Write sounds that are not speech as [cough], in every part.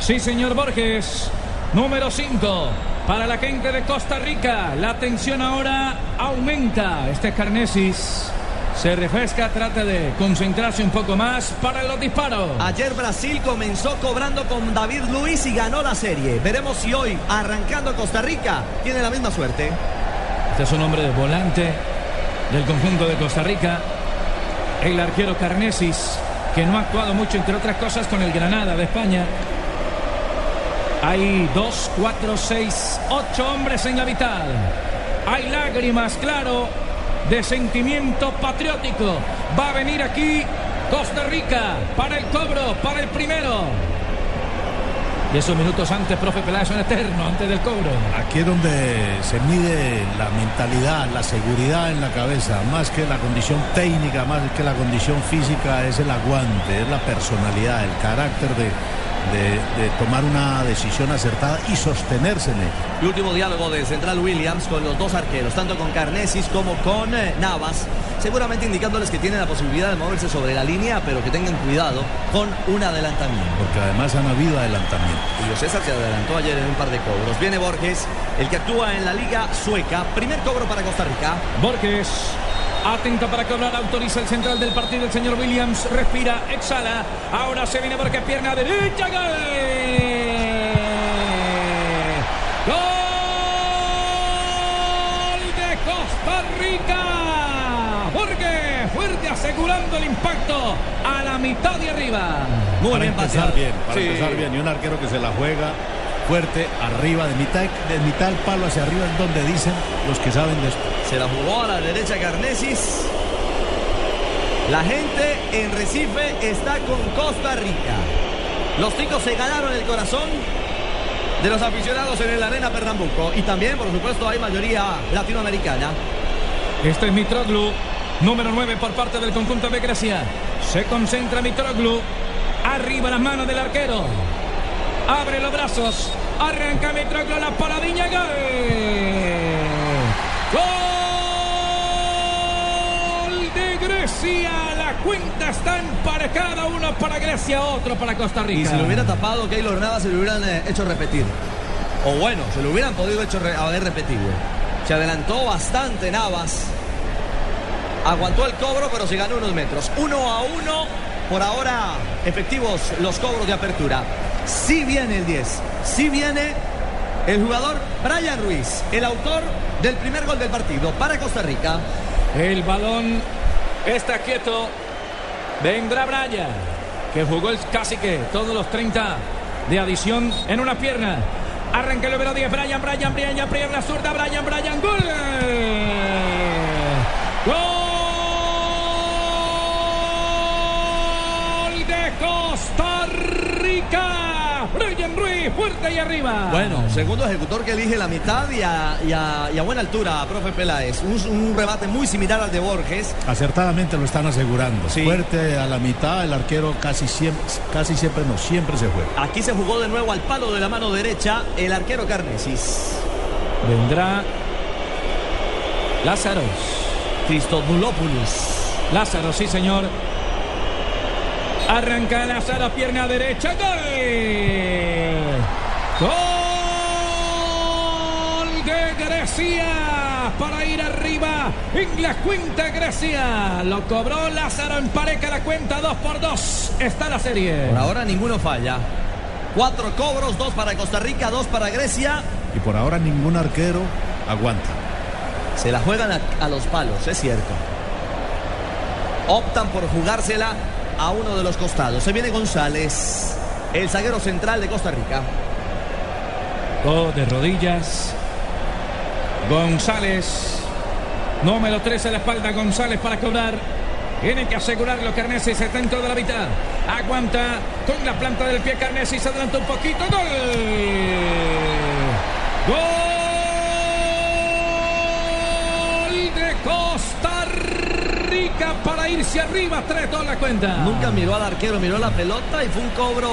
Sí, señor Borges. Número 5. Para la gente de Costa Rica, la tensión ahora aumenta. Este Carnesis se refresca, trata de concentrarse un poco más para los disparos. Ayer Brasil comenzó cobrando con David Luis y ganó la serie. Veremos si hoy, arrancando Costa Rica, tiene la misma suerte. Este es un hombre de volante del conjunto de Costa Rica. El arquero Carnesis, que no ha actuado mucho, entre otras cosas, con el Granada de España. Hay dos, cuatro, seis, ocho hombres en la mitad. Hay lágrimas, claro, de sentimiento patriótico. Va a venir aquí Costa Rica para el cobro, para el primero. Y esos minutos antes, profe Peláez, son antes del cobro. Aquí es donde se mide la mentalidad, la seguridad en la cabeza, más que la condición técnica, más que la condición física, es el aguante, es la personalidad, el carácter de, de, de, tomar una decisión acertada y sostenerse en ella. El último diálogo de Central Williams con los dos arqueros, tanto con Carnesis como con eh, Navas, seguramente indicándoles que tienen la posibilidad de moverse sobre la línea, pero que tengan cuidado con un adelantamiento. Porque además han habido adelantamientos. Julio César se adelantó ayer en un par de cobros. Viene Borges, el que actúa en la Liga Sueca. Primer cobro para Costa Rica. Borges Atento para cobrar, autoriza el central del partido, el señor Williams. Respira, exhala. Ahora se viene porque pierna derecha. ¡Gol! ¡Gol de Costa Rica! Jorge, fuerte asegurando el impacto a la mitad de arriba. Muy para bien, empezar bien, para sí. empezar bien. Y un arquero que se la juega fuerte arriba, de mitad, de mitad del palo hacia arriba, es donde dicen los que saben de esto. Se la jugó a la derecha Carnesis. La gente en Recife está con Costa Rica. Los ticos se ganaron el corazón de los aficionados en el Arena Pernambuco. Y también, por supuesto, hay mayoría latinoamericana. Este es Mitroglu, número 9 por parte del conjunto de Grecia. Se concentra Mitroglu. Arriba las manos del arquero. Abre los brazos. Arranca Mitroglu la paradiña. ¡Gol! ¡Gol de Grecia! La cuenta está emparejada. Uno para Grecia, otro para Costa Rica. Y si lo hubiera tapado Keylor Navas, se lo hubieran eh, hecho repetir. O bueno, se lo hubieran podido hecho haber repetido. Se adelantó bastante Navas. Aguantó el cobro, pero se ganó unos metros. Uno a uno. Por ahora, efectivos los cobros de apertura. Sí viene el 10. Sí viene el jugador Brian Ruiz, el autor del primer gol del partido para Costa Rica. El balón está quieto. Vendrá Brian, que jugó el casi que todos los 30 de adición en una pierna. Arranca el número 10, Brian, Brian, Brian, pierna zurda, Brian, Brian, gol. Gol de Costa Rica. Brian Ruiz, fuerte y arriba. Bueno, segundo ejecutor que elige la mitad y a, y a, y a buena altura, profe Peláez. Un, un, remate muy similar al de Borges. Acertadamente lo están asegurando. Sí. Fuerte a la mitad, el arquero casi siempre, casi siempre no, siempre se juega. Aquí se jugó de nuevo al palo de la mano derecha el arquero Carnesis. Vendrá Lázaros. Cristodulopoulos. Lázaro, sí, señor. Arranca Lázaro, pierna derecha. ¡Gol! ¡Gol de Grecia! Para ir arriba en la cuenta Grecia. Lo cobró Lázaro en pareja la cuenta 2 por 2. Está la serie. Por ahora ninguno falla. Cuatro cobros, dos para Costa Rica, dos para Grecia. Y por ahora ningún arquero aguanta. Se la juegan a, a los palos, es cierto. Optan por jugársela a uno de los costados. Se viene González, el zaguero central de Costa Rica. Todo de rodillas. González. Número 13 a la espalda. González para cobrar. Tiene que asegurarlo Carnesi, está dentro de la mitad. Aguanta con la planta del pie Carnesi, se adelanta un poquito. ¡Gol! ¡Gol de Costa Rica para irse arriba! 3-2 la cuenta. Nunca miró al arquero, miró la pelota y fue un cobro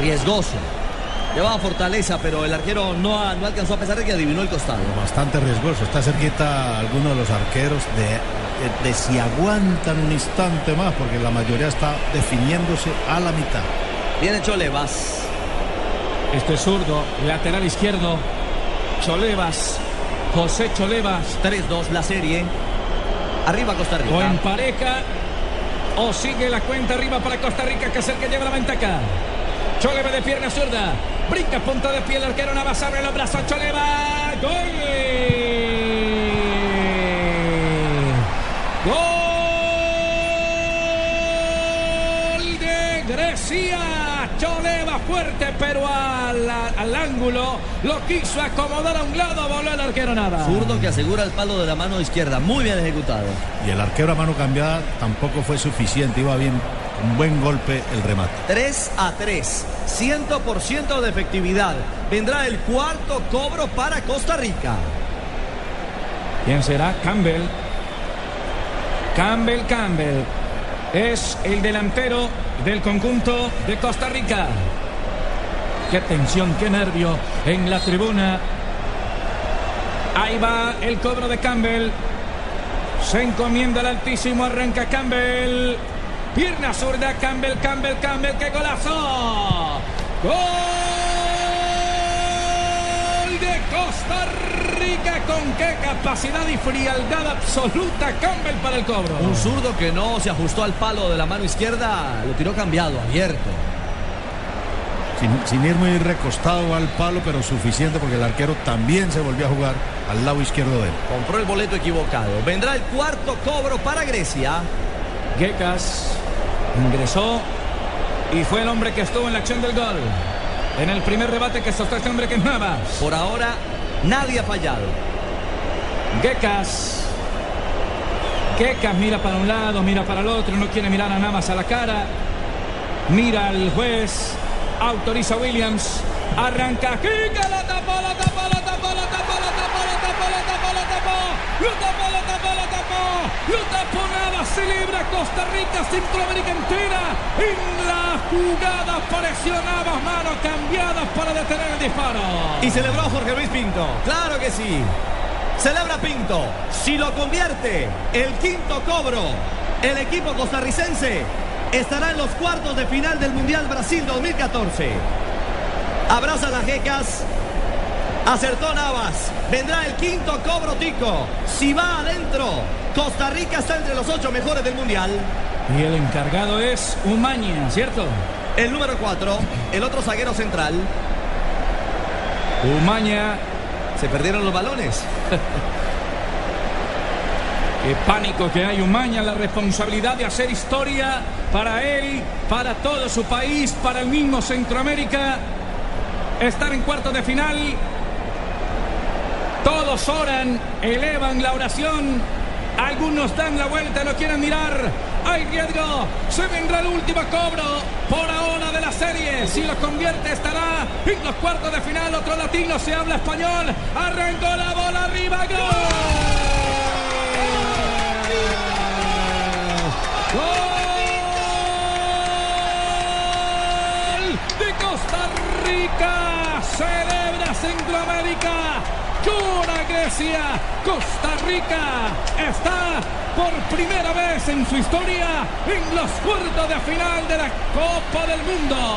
riesgoso. Llevaba fortaleza, pero el arquero no, no alcanzó a pesar de que adivinó el costado. Bastante riesgoso. Está cerquita alguno de los arqueros de, de, de, si aguantan un instante más, porque la mayoría está definiéndose a la mitad. Viene Cholevas. Este es zurdo, lateral izquierdo. Cholevas. José Cholevas. 3-2 la serie. Arriba Costa Rica. O en pareja. O sigue la cuenta arriba para Costa Rica, que es que lleva la ventaja. Choleva de pierna zurda. Brinca punta de pie el arquero Navas abre los brazos. Choleva. Gol pero al, al, ángulo lo quiso acomodar a un lado. Voló el arquero Navas. Zurdo que asegura el palo de la mano izquierda. Muy bien ejecutado. Y el arquero a mano cambiada tampoco fue suficiente. Iba bien un buen golpe el remate. 3 a 3, 100% de efectividad. Vendrá el cuarto cobro para Costa Rica. ¿Quién será? Campbell. Campbell, Campbell. Es el delantero del conjunto de Costa Rica. Qué tensión, qué nervio en la tribuna. Ahí va el cobro de Campbell. Se encomienda al altísimo, arranca Campbell. Pierna zurda, Campbell, Campbell, Campbell, qué golazo. Gol de Costa Rica con qué capacidad y frialdad absoluta Campbell para el cobro. Un zurdo que no se ajustó al palo de la mano izquierda, lo tiró cambiado, abierto. Sin, sin, ir muy recostado al palo, pero suficiente porque el arquero también se volvió a jugar al lado izquierdo de él. Compró el boleto equivocado. Vendrá el cuarto cobro para Grecia. Gekas ingresó y fue el hombre que estuvo en la acción del gol. En el primer rebate que sostuvo este hombre que es Navas. Por ahora nadie ha fallado. Gekas. Gekas mira para un lado, mira para el otro, no quiere mirar a Navas a la cara. Mira al juez, Autoriza Williams. Arranca. Kika la tapó, la tapó, la tapó, la tapó, la tapó, la tapó, la tapó, la tapó. Lo tapó, la tapó, la tapó. Lo tapó nada. Se libra Costa Rica, Centroamérica entera. En la jugada presionaba manos cambiadas para detener el disparo. Y celebró Jorge Luis Pinto. Claro que sí. Celebra Pinto. Si lo convierte, el quinto cobro. El equipo costarricense estará en los cuartos de final del Mundial Brasil 2014. Abraza las jecas. Acertó Navas. Vendrá el quinto cobro Tico. Si va adentro, Costa Rica está entre los ocho mejores del Mundial. Y el encargado es Umaña, ¿cierto? El número cuatro, el otro zaguero central. Umaña. Se perdieron los balones. [laughs] Qué pánico que hay Umaña, la responsabilidad de hacer historia para él, para todo su país, para el mismo Centroamérica. Estar en cuartos de final. Todos oran, elevan la oración. Algunos dan la vuelta, no quieren mirar. Hay riesgo. Se vendrá el último cobro por ahora de la serie. Si lo convierte, estará en los cuartos de final. Otro latino se habla español. Arrancó la bola arriba. ¡Gol! Rica. Celebra Centroamérica. Llora Grecia. Costa Rica está por primera vez en su historia en los cuartos de final de la Copa del Mundo.